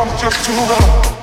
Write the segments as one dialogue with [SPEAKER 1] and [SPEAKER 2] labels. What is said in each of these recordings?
[SPEAKER 1] I'm just too rough.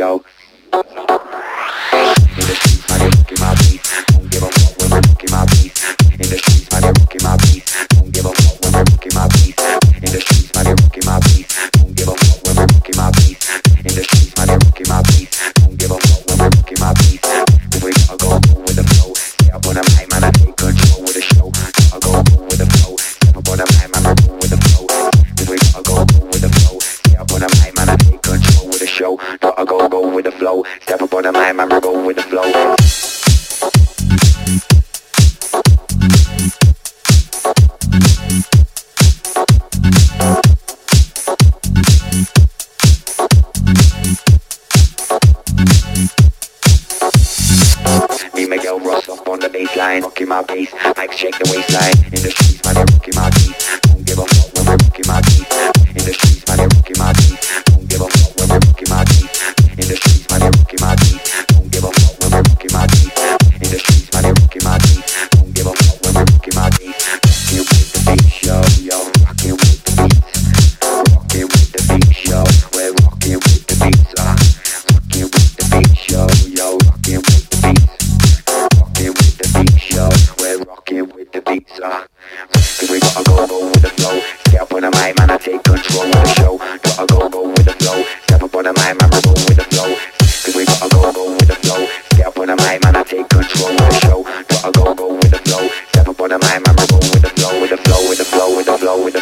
[SPEAKER 1] material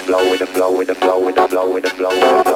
[SPEAKER 1] flow with the flow with the flow with the flow with the flow.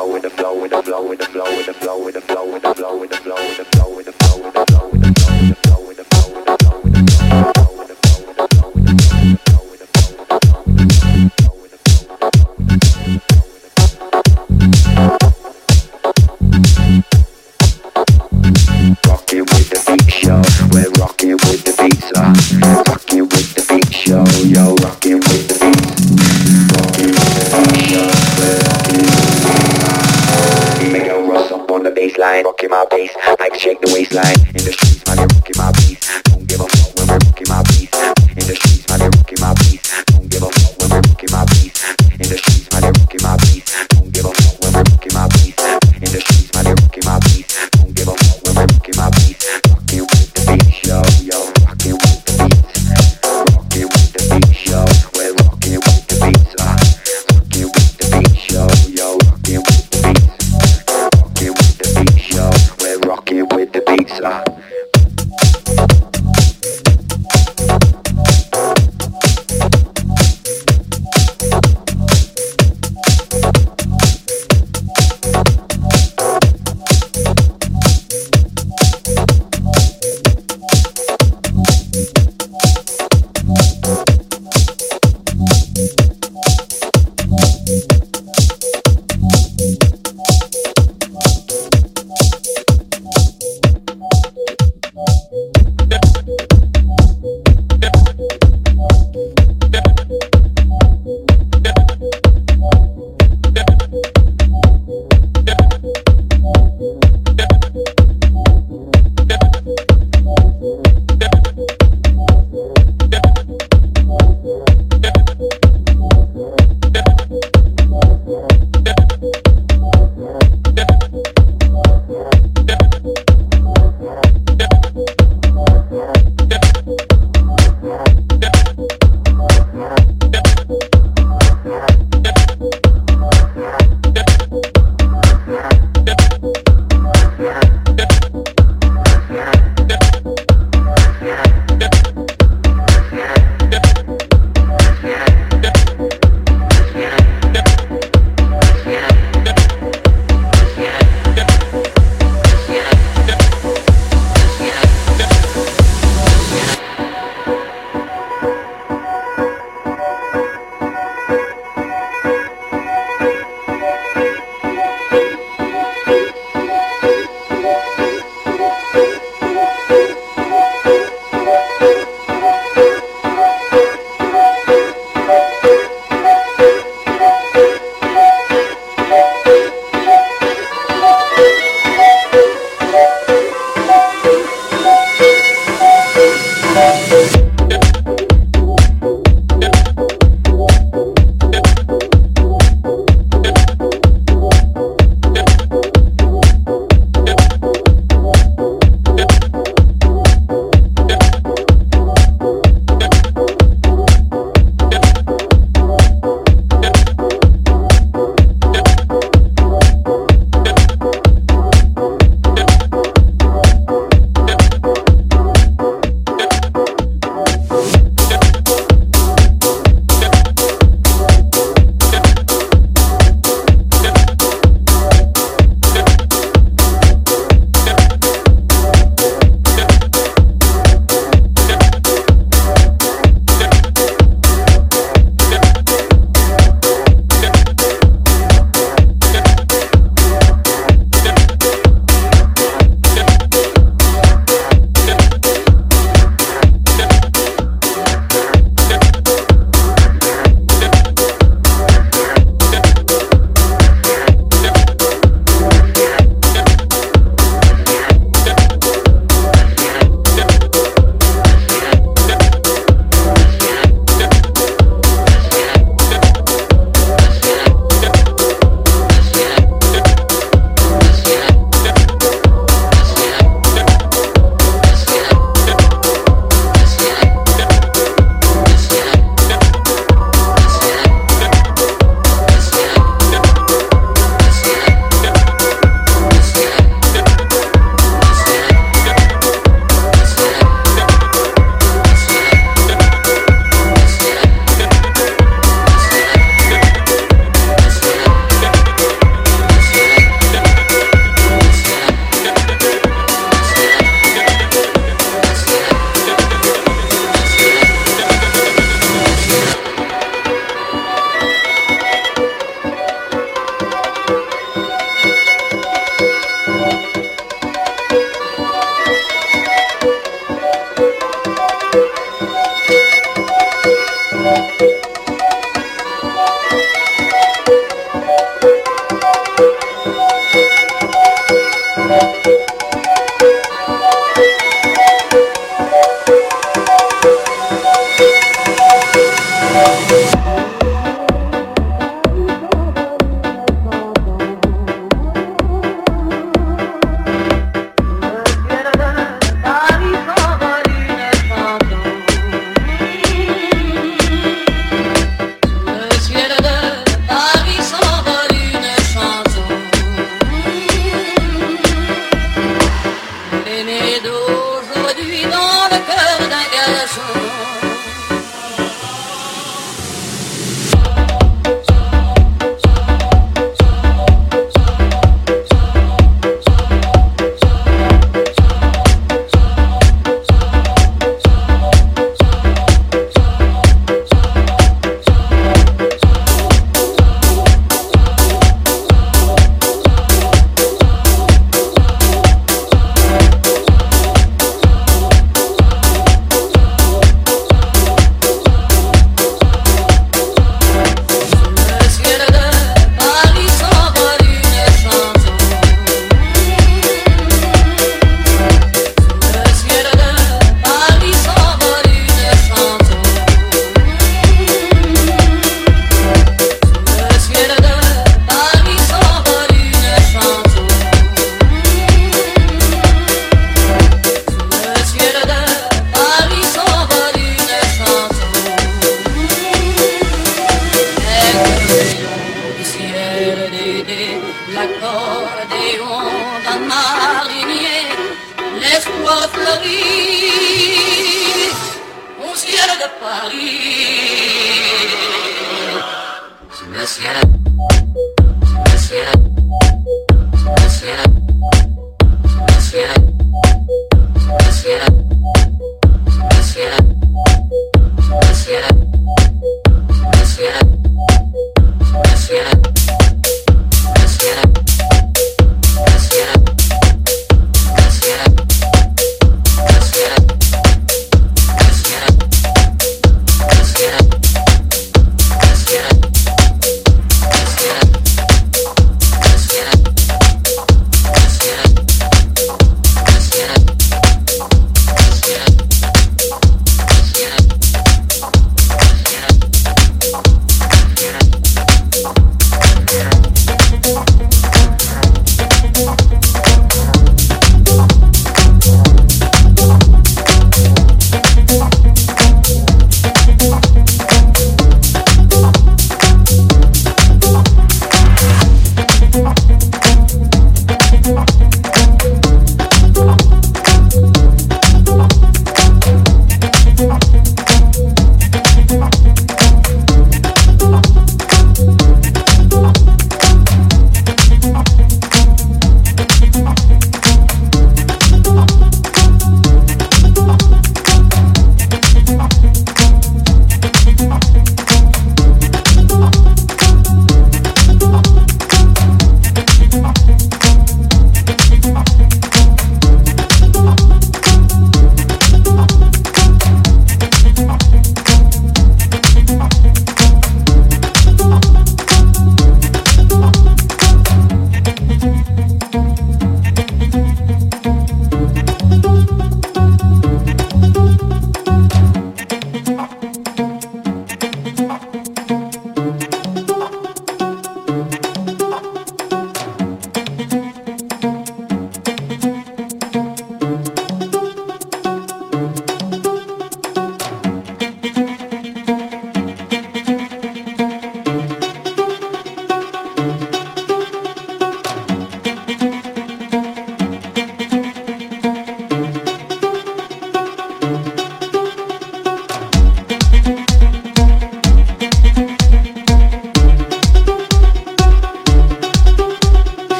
[SPEAKER 2] Yeah.